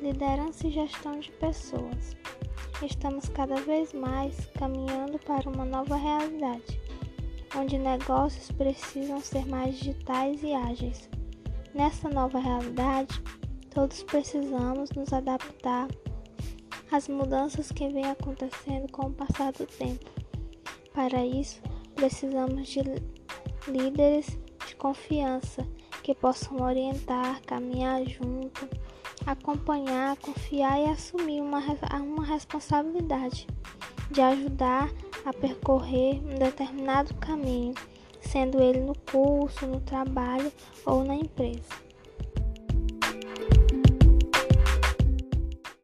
liderança e gestão de pessoas. Estamos cada vez mais caminhando para uma nova realidade, onde negócios precisam ser mais digitais e ágeis. Nessa nova realidade, todos precisamos nos adaptar às mudanças que vêm acontecendo com o passar do tempo. Para isso, precisamos de líderes de confiança que possam orientar, caminhar junto acompanhar, confiar e assumir uma, uma responsabilidade de ajudar a percorrer um determinado caminho, sendo ele no curso, no trabalho ou na empresa.